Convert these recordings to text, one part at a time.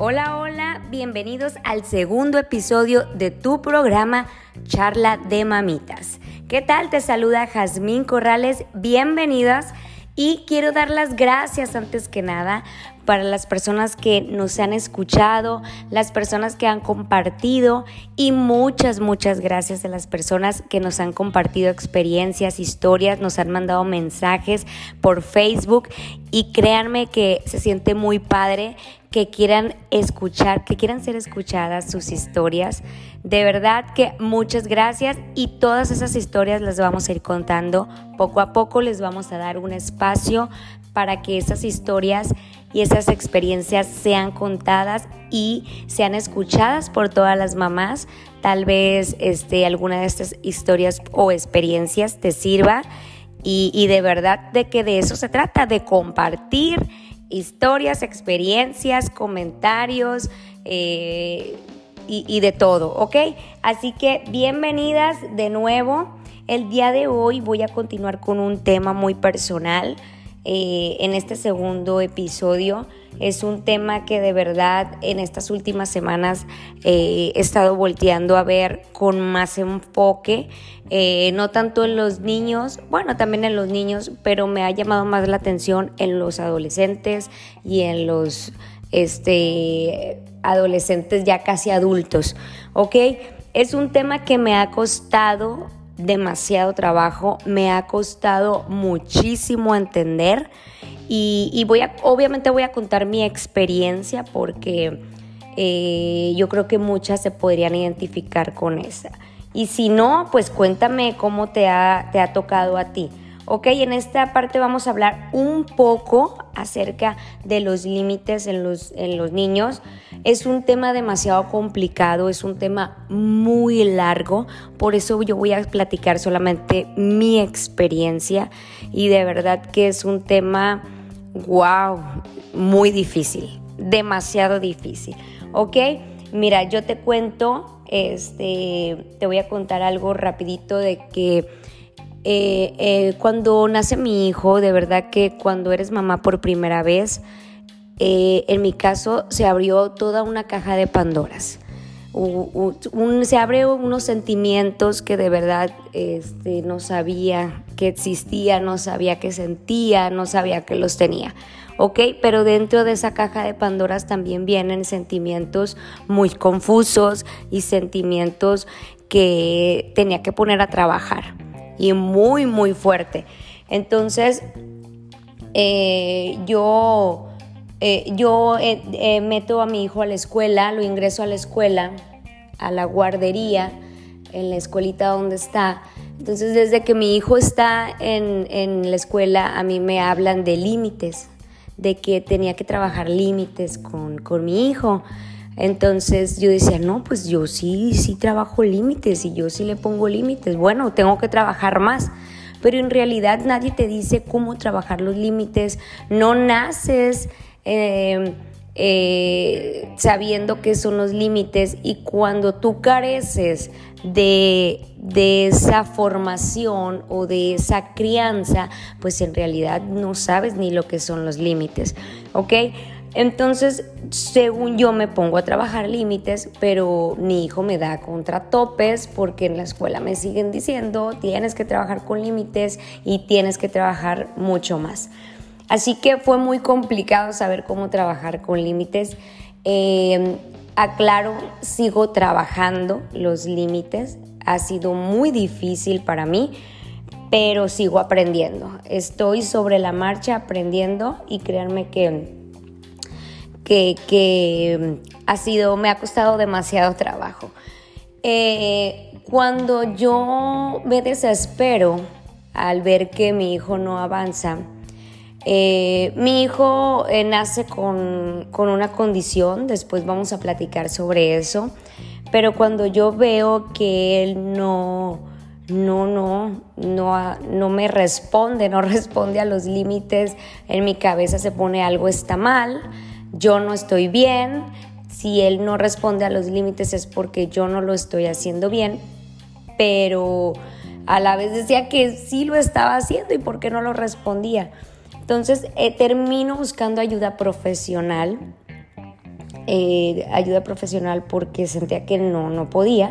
Hola, hola, bienvenidos al segundo episodio de tu programa Charla de Mamitas. ¿Qué tal? Te saluda Jazmín Corrales, bienvenidas y quiero dar las gracias antes que nada para las personas que nos han escuchado, las personas que han compartido y muchas, muchas gracias a las personas que nos han compartido experiencias, historias, nos han mandado mensajes por Facebook y créanme que se siente muy padre que quieran escuchar, que quieran ser escuchadas sus historias. De verdad que muchas gracias y todas esas historias las vamos a ir contando poco a poco, les vamos a dar un espacio para que esas historias y esas experiencias sean contadas y sean escuchadas por todas las mamás. Tal vez este, alguna de estas historias o experiencias te sirva y, y de verdad de que de eso se trata, de compartir historias, experiencias, comentarios eh, y, y de todo, ¿ok? Así que bienvenidas de nuevo. El día de hoy voy a continuar con un tema muy personal. Eh, en este segundo episodio. Es un tema que de verdad en estas últimas semanas eh, he estado volteando a ver con más enfoque, eh, no tanto en los niños, bueno, también en los niños, pero me ha llamado más la atención en los adolescentes y en los este, adolescentes ya casi adultos, ¿ok? Es un tema que me ha costado demasiado trabajo, me ha costado muchísimo entender y, voy a, obviamente voy a contar mi experiencia porque eh, yo creo que muchas se podrían identificar con esa. Y si no, pues cuéntame cómo te ha, te ha tocado a ti. Ok, en esta parte vamos a hablar un poco acerca de los límites en los, en los niños. Es un tema demasiado complicado, es un tema muy largo, por eso yo voy a platicar solamente mi experiencia y de verdad que es un tema, wow, muy difícil, demasiado difícil. Ok, mira, yo te cuento, este, te voy a contar algo rapidito de que eh, eh, cuando nace mi hijo, de verdad que cuando eres mamá por primera vez, eh, en mi caso se abrió toda una caja de Pandoras. se abre unos sentimientos que de verdad este, no sabía que existía, no sabía que sentía, no sabía que los tenía. ¿ok? Pero dentro de esa caja de Pandoras también vienen sentimientos muy confusos y sentimientos que tenía que poner a trabajar y muy, muy fuerte. Entonces, eh, yo, eh, yo eh, meto a mi hijo a la escuela, lo ingreso a la escuela, a la guardería, en la escuelita donde está. Entonces, desde que mi hijo está en, en la escuela, a mí me hablan de límites, de que tenía que trabajar límites con, con mi hijo. Entonces yo decía, no, pues yo sí, sí trabajo límites y yo sí le pongo límites. Bueno, tengo que trabajar más. Pero en realidad nadie te dice cómo trabajar los límites. No naces em, eh, sabiendo qué son los límites y cuando tú careces de, de esa formación o de esa crianza, pues en realidad no sabes ni lo que son los límites. ¿Ok? Entonces, según yo me pongo a trabajar límites, pero mi hijo me da contratopes porque en la escuela me siguen diciendo, tienes que trabajar con límites y tienes que trabajar mucho más. Así que fue muy complicado saber cómo trabajar con límites. Em, aclaro, sigo trabajando los límites. Ha sido muy difícil para mí, pero sigo aprendiendo. Estoy sobre la marcha aprendiendo y créanme que que, ha sido, me ha costado demasiado trabajo. Eh, cuando yo me desespero al ver que mi hijo no avanza, eh, mi hijo eh, nace con, con, una condición, después vamos a platicar sobre eso, pero cuando yo veo que él no, no, no, no, no me responde, no responde a los límites, en mi cabeza se pone algo está mal, yo no estoy bien, si él no responde a los límites es porque yo no lo estoy haciendo bien, pero a la vez decía que sí lo estaba haciendo y por qué no lo respondía. Entonces eh, termino buscando ayuda profesional. eh, ayuda profesional porque sentía que no, no podía.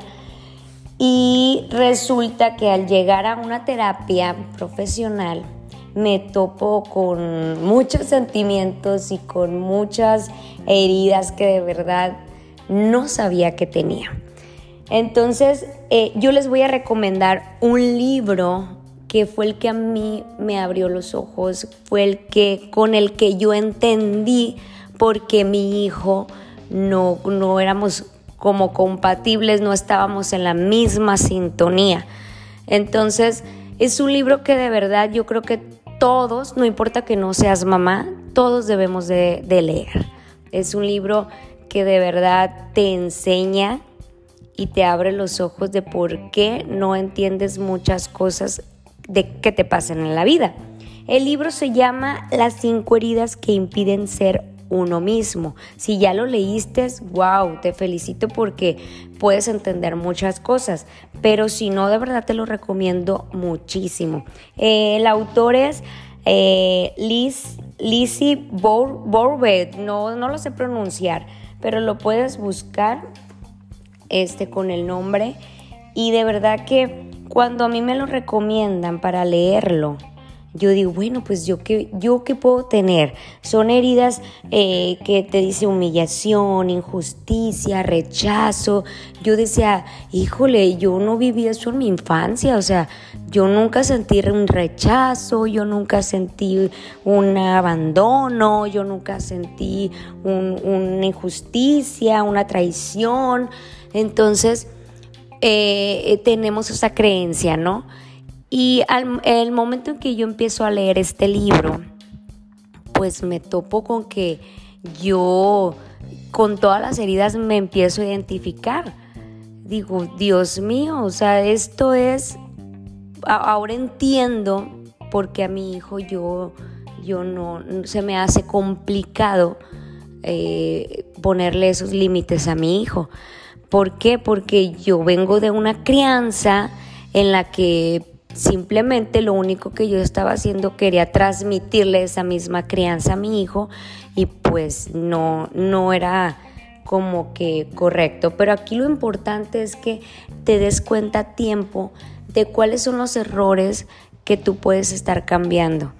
Y resulta que al llegar a una terapia profesional me topo con muchos sentimientos y con muchas heridas que de verdad no sabía que tenía. Entonces, eh, yo les voy a recomendar un libro que fue el que a mí me abrió los ojos, fue el que con el que yo entendí porque mi hijo no, no éramos como compatibles, no estábamos en la misma sintonía. Entonces, es un libro que de verdad yo creo que todos, no importa que no seas mamá, todos debemos de, leer. Es un libro que de verdad te enseña y te abre los ojos de por qué no entiendes muchas cosas de que te pasen en la vida. El libro se llama Las cinco heridas que impiden ser uno mismo. Si ya lo leíste, wow, te felicito porque puedes entender muchas cosas, pero si no, de verdad te lo recomiendo muchísimo. Eh, el autor es eh, Liz, Lizzie Borbet, no, no lo sé pronunciar, pero lo puedes buscar este, con el nombre y de verdad que cuando a mí me lo recomiendan para leerlo, yo digo, bueno, pues yo qué, yo qué puedo tener. Son heridas eh, que te dice humillación, injusticia, rechazo. Yo decía, híjole, yo no viví eso en mi infancia, o sea, yo nunca sentí un rechazo, yo nunca sentí un abandono, yo nunca sentí una injusticia, una traición. Entonces, eh, tenemos esa creencia, ¿no? Y al el momento en que yo empiezo a leer este libro, pues me topo con que yo con todas las heridas me empiezo a identificar. Digo, Dios mío, o sea, esto es, ahora entiendo porque a mi hijo yo, yo no, se me hace complicado eh, ponerle esos límites a mi hijo. ¿Por qué? Porque yo vengo de una crianza en la que Simplemente lo único que yo estaba haciendo quería transmitirle esa misma crianza a mi hijo y pues no, no era como que correcto. Pero aquí lo importante es que te des cuenta a tiempo de cuáles son los errores que tú puedes estar cambiando.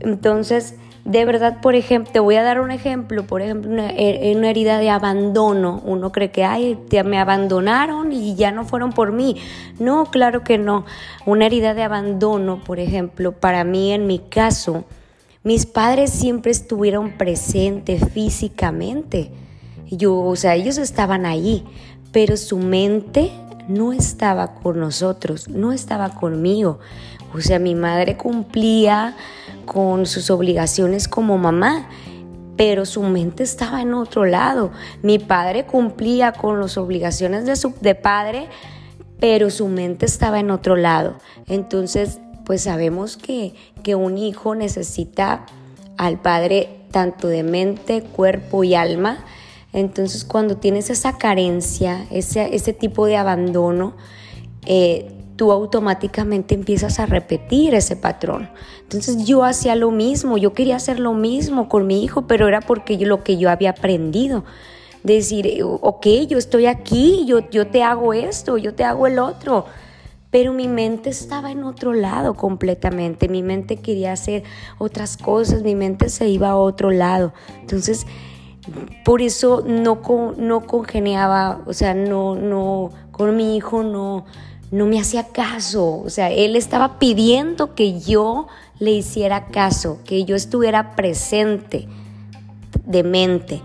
Entonces, de verdad, por ejemplo, te voy a dar un ejemplo, por ejemplo, una, eh, una, herida de abandono. Uno cree que, ay, me abandonaron y ya no fueron por mí. No, claro que no. Una herida de abandono, por ejemplo, para mí, en mi caso, mis padres siempre estuvieron presentes físicamente. Yo, o sea, ellos estaban ahí, pero su mente no estaba con nosotros, no estaba conmigo. O sea, mi madre cumplía con sus obligaciones como mamá, pero su mente estaba en otro lado. Mi padre cumplía con las obligaciones de su de padre, pero su mente estaba en otro lado. Entonces, pues sabemos que, que un hijo necesita al padre tanto de mente, cuerpo y alma. Entonces, cuando tienes esa carencia, ese, ese tipo de abandono, eh, tú automáticamente empiezas a repetir ese patrón. Entonces yo hacía lo mismo, yo quería hacer lo mismo con mi hijo, pero era porque yo, lo que yo había aprendido. Decir, ok, yo estoy aquí, yo, yo te hago esto, yo te hago el otro. Pero mi mente estaba en otro lado completamente. Mi mente quería hacer otras cosas, mi mente se iba a otro lado. Entonces, por eso no, no congeniaba, o sea, no, no, con mi hijo no, no me hacía caso, o sea, él estaba pidiendo que yo le hiciera caso, que yo estuviera presente de mente.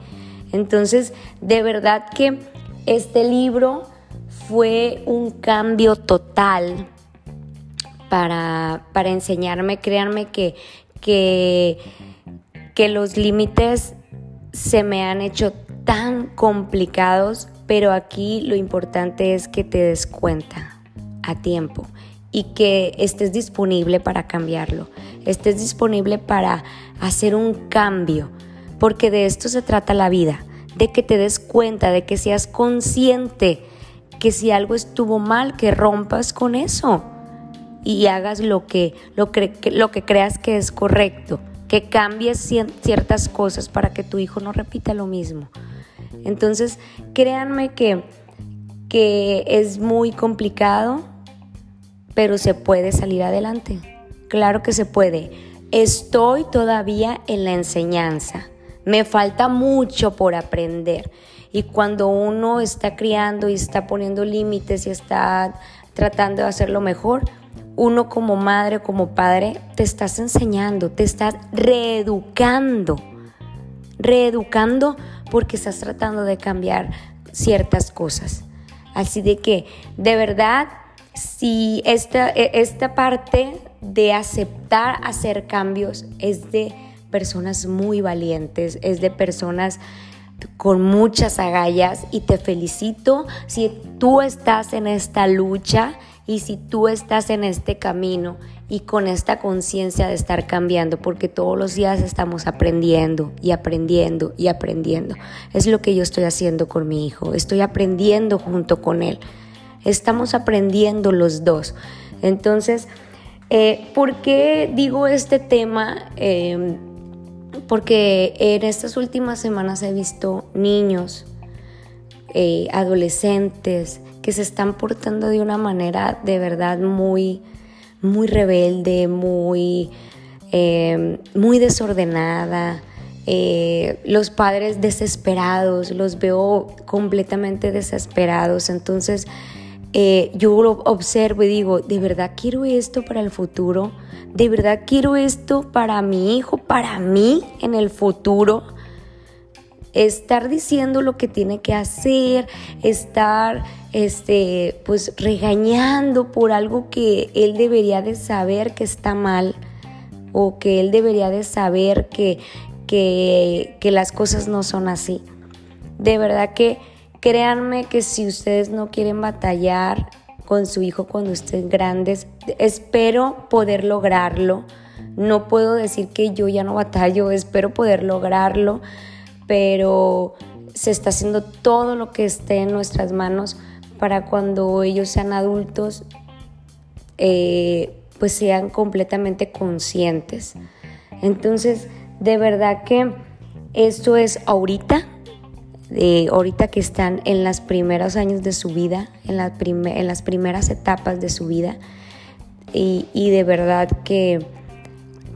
Entonces, de verdad que este libro fue un cambio total para, para enseñarme, créanme que, que, que los límites se me han hecho tan complicados, pero aquí lo importante es que te des cuenta a tiempo y que estés disponible para cambiarlo, estés disponible para hacer un cambio, porque de esto se trata la vida, de que te des cuenta, de que seas consciente que si algo estuvo mal, que rompas con eso y hagas lo que, lo, lo que creas que es correcto, que cambies ciertas cosas para que tu hijo no repita lo mismo. Entonces, créanme que, que es muy complicado, pero se puede salir adelante. Claro que se puede. Estoy todavía en la enseñanza. Me falta mucho por aprender. Y cuando uno está criando y está poniendo límites y está tratando de hacerlo mejor, uno como madre o como padre te estás enseñando, te estás reeducando, reeducando porque estás tratando de cambiar ciertas cosas. Así de que, de verdad, si esta, e, esta parte de aceptar hacer cambios es de personas muy valientes, es de personas con muchas agallas y te felicito si tú estás en esta lucha y si tú estás en este camino y con esta conciencia de estar cambiando, porque todos los días estamos aprendiendo y aprendiendo y aprendiendo. Es lo que yo estoy haciendo con mi hijo, estoy aprendiendo junto con él. Estamos aprendiendo los dos. Entonces, eh, ¿por qué digo este tema? Eh, porque en estas últimas semanas he visto niños, eh, adolescentes, que se están portando de una manera de verdad muy, muy rebelde, muy, eh, muy desordenada. Eh, los padres desesperados, los veo completamente desesperados. Entonces yo lo observo y digo, ¿de verdad quiero esto para el futuro? ¿De verdad quiero esto para mi hijo, para mí en el futuro? Estar diciendo lo que tiene que hacer, estar este, pues regañando por algo que él debería de saber que está mal o que él debería de saber que, que, que las cosas no son así. De verdad que créanme que si ustedes no quieren batallar con su hijo cuando estén grandes. Espero poder lograrlo. No puedo decir que yo ya no batallo, espero poder lograrlo, pero se está haciendo todo lo que esté en nuestras manos para cuando ellos sean adultos, eh, pues sean completamente conscientes. Entonces, de verdad que esto es ahorita, de ahorita que están en los primeros años de su vida, en, en las primeras etapas de su vida. Y, de verdad que,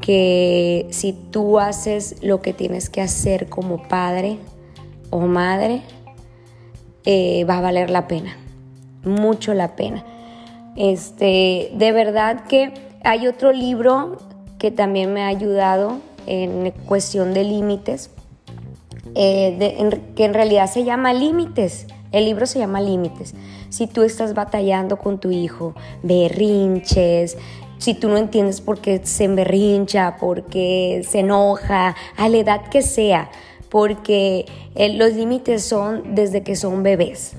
que si tú haces lo que tienes que hacer como padre o madre, eh, va a valer la pena, mucho la pena. Este, de verdad que hay otro libro que también me ha ayudado en cuestión de límites, eh, que en realidad se llama Límites. El libro se llama Límites. Si tú estás batallando con tu hijo, berrinches, si tú no entiendes por qué se emberrincha, por qué se enoja, a la edad que sea, porque eh, los límites son desde que son bebés,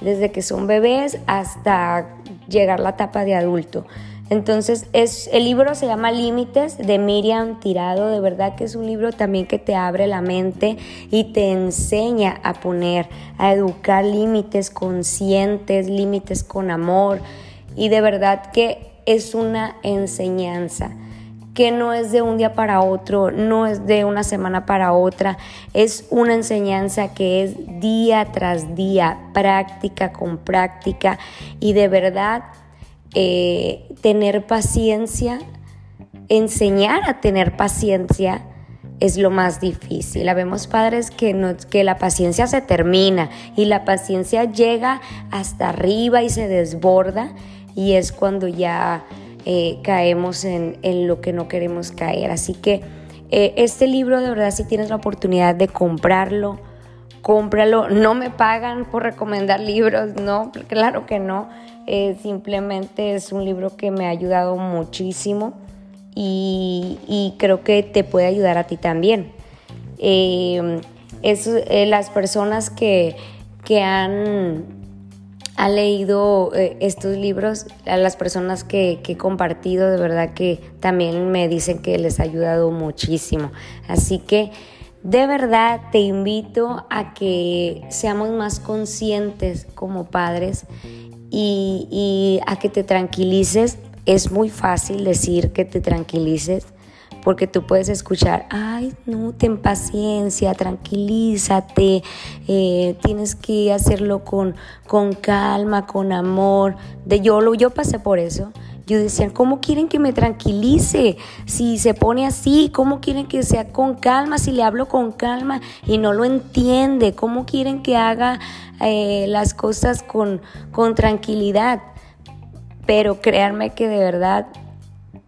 desde que son bebés hasta llegar la etapa de adulto. Entonces, es, el libro se llama Límites de Miriam Tirado. De verdad que es un libro también que te abre la mente y te enseña a poner, a educar límites conscientes, límites con amor. Y de verdad que es una enseñanza que no es de un día para otro, no es de una semana para otra, es una enseñanza que es día tras día, práctica con práctica y de verdad eh, tener paciencia, enseñar a tener paciencia es lo más difícil. Habemos padres que, no, que la paciencia se termina y la paciencia llega hasta arriba y se desborda y es cuando ya eh, caemos en, lo que no queremos caer. Así que eh, este libro de verdad si tienes la oportunidad de comprarlo, cómpralo. No me pagan por recomendar libros, no, claro que no. Eh, simplemente es un libro que me ha ayudado muchísimo y, creo que te puede ayudar a ti también. Es, las personas que, han, leído estos libros, a las personas que, he compartido, de verdad que también me dicen que les ha ayudado muchísimo. Así que de verdad te invito a que seamos más conscientes como padres y, a que te tranquilices. Es muy fácil decir que te tranquilices, porque tú puedes escuchar, ay, no, ten paciencia, tranquilízate, eh, tienes que hacerlo con, con calma, con amor. De yo, yo pasé por eso. Yo decía, ¿cómo quieren que me tranquilice? Si se pone así, ¿cómo quieren que sea con calma? Si le hablo con calma y no lo entiende, ¿cómo quieren que haga eh, las cosas con, con tranquilidad? Pero créanme que de verdad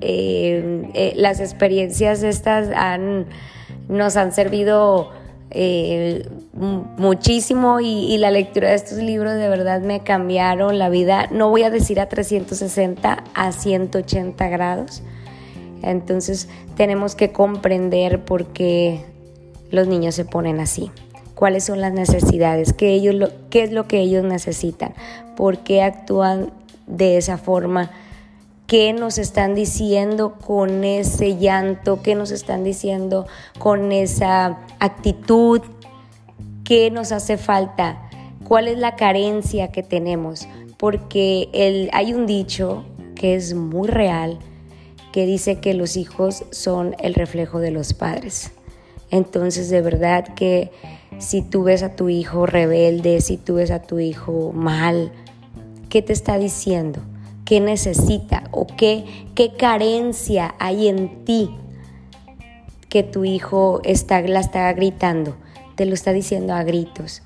eh, eh, las experiencias estas han, nos han servido eh, muchísimo y, la lectura de estos libros de verdad me cambiaron la vida, no voy a decir a 360, a 180 grados. Entonces tenemos que comprender por qué los niños se ponen así, cuáles son las necesidades, qué, ellos qué es lo que ellos necesitan, por qué actúan de esa forma qué nos están diciendo con ese llanto, qué nos están diciendo con esa actitud, qué nos hace falta, cuál es la carencia que tenemos, porque el, hay un dicho que es muy real que dice que los hijos son el reflejo de los padres. Entonces, de verdad que si tú ves a tu hijo rebelde, si tú ves a tu hijo mal, ¿qué te está diciendo? Qué necesita o qué, qué carencia hay en ti que tu hijo está, la está gritando, te lo está diciendo a gritos.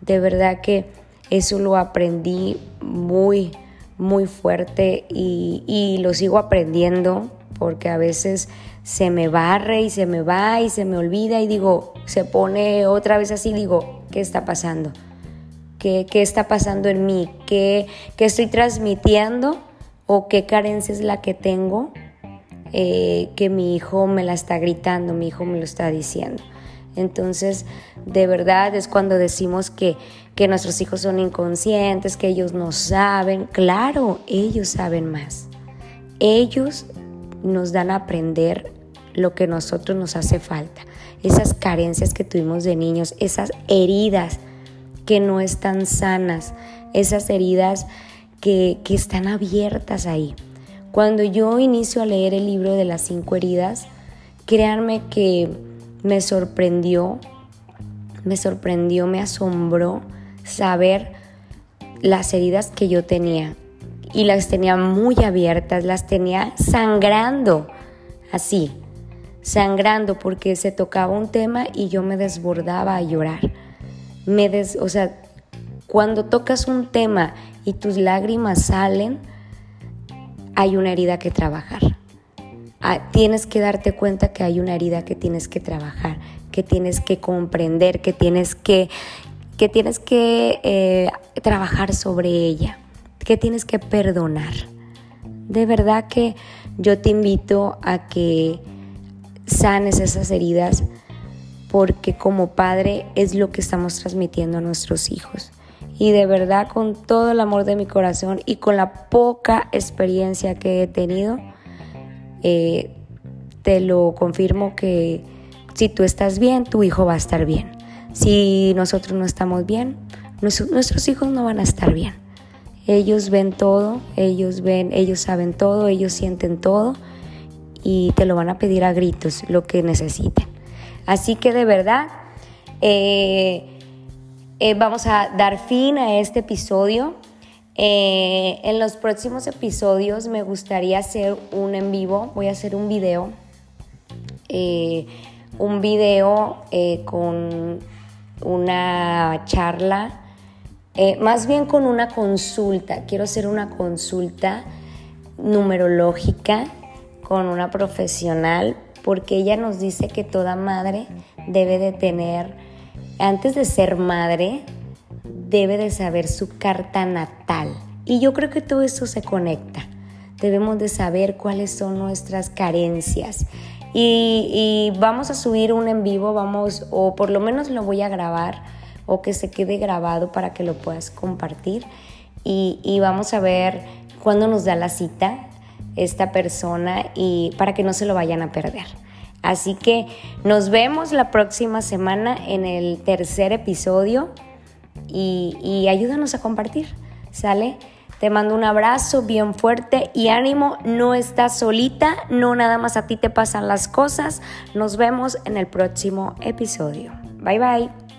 De verdad que eso lo aprendí muy, muy fuerte y, y lo sigo aprendiendo porque a veces se me barre y se me va y se me olvida y digo, se pone otra vez así, digo, ¿qué está pasando? Qué, está pasando en mí, qué, estoy transmitiendo o qué carencia es la que tengo eh, que mi hijo me la está gritando, mi hijo me lo está diciendo. Entonces, de verdad es cuando decimos que, que nuestros hijos son inconscientes, que ellos no saben. Claro, ellos saben más. Ellos nos dan a aprender lo que a nosotros nos hace falta. Esas carencias que tuvimos de niños, esas heridas que no están sanas, esas heridas que, están abiertas ahí. Cuando yo inicio a leer el libro de las cinco heridas, créanme que me sorprendió, me sorprendió, me asombró saber las heridas que yo tenía. Y las tenía muy abiertas, las tenía sangrando, así, sangrando porque se tocaba un tema y yo me desbordaba a llorar me des, o sea, cuando tocas un tema y tus lágrimas salen, hay una herida que trabajar. Ah, tienes que darte cuenta que hay una herida que tienes que trabajar, que tienes que comprender, que tienes que, que, tienes que eh, trabajar sobre ella, que tienes que perdonar. De verdad que yo te invito a que sanes esas heridas porque como padre es lo que estamos transmitiendo a nuestros hijos. Y de verdad, con todo el amor de mi corazón y con la poca experiencia que he tenido, eh, te lo confirmo que si tú estás bien, tu hijo va a estar bien. Si nosotros no estamos bien, nuestros hijos no van a estar bien. Ellos ven todo, ellos ven, ellos saben todo, ellos sienten todo y te lo van a pedir a gritos lo que necesiten. Así que de verdad, eh, eh, vamos a dar fin a este episodio. Eh, en los próximos episodios me gustaría hacer un en vivo, voy a hacer un video, un video con una charla, más bien con una consulta, quiero hacer una consulta numerológica con una profesional porque ella nos dice que toda madre debe de tener, antes de ser madre, debe de saber su carta natal. Y yo creo que todo eso se conecta. Debemos de saber cuáles son nuestras carencias. Y, vamos a subir un en vivo, vamos, o por lo menos lo voy a grabar, o que se quede grabado para que lo puedas compartir. Y, y vamos a ver cuándo nos da la cita esta persona y para que no se lo vayan a perder. Así que nos vemos la próxima semana en el tercer episodio y, ayúdanos a compartir, ¿sale? Te mando un abrazo bien fuerte y ánimo, no estás solita, no nada más a ti te pasan las cosas. Nos vemos en el próximo episodio. Bye bye.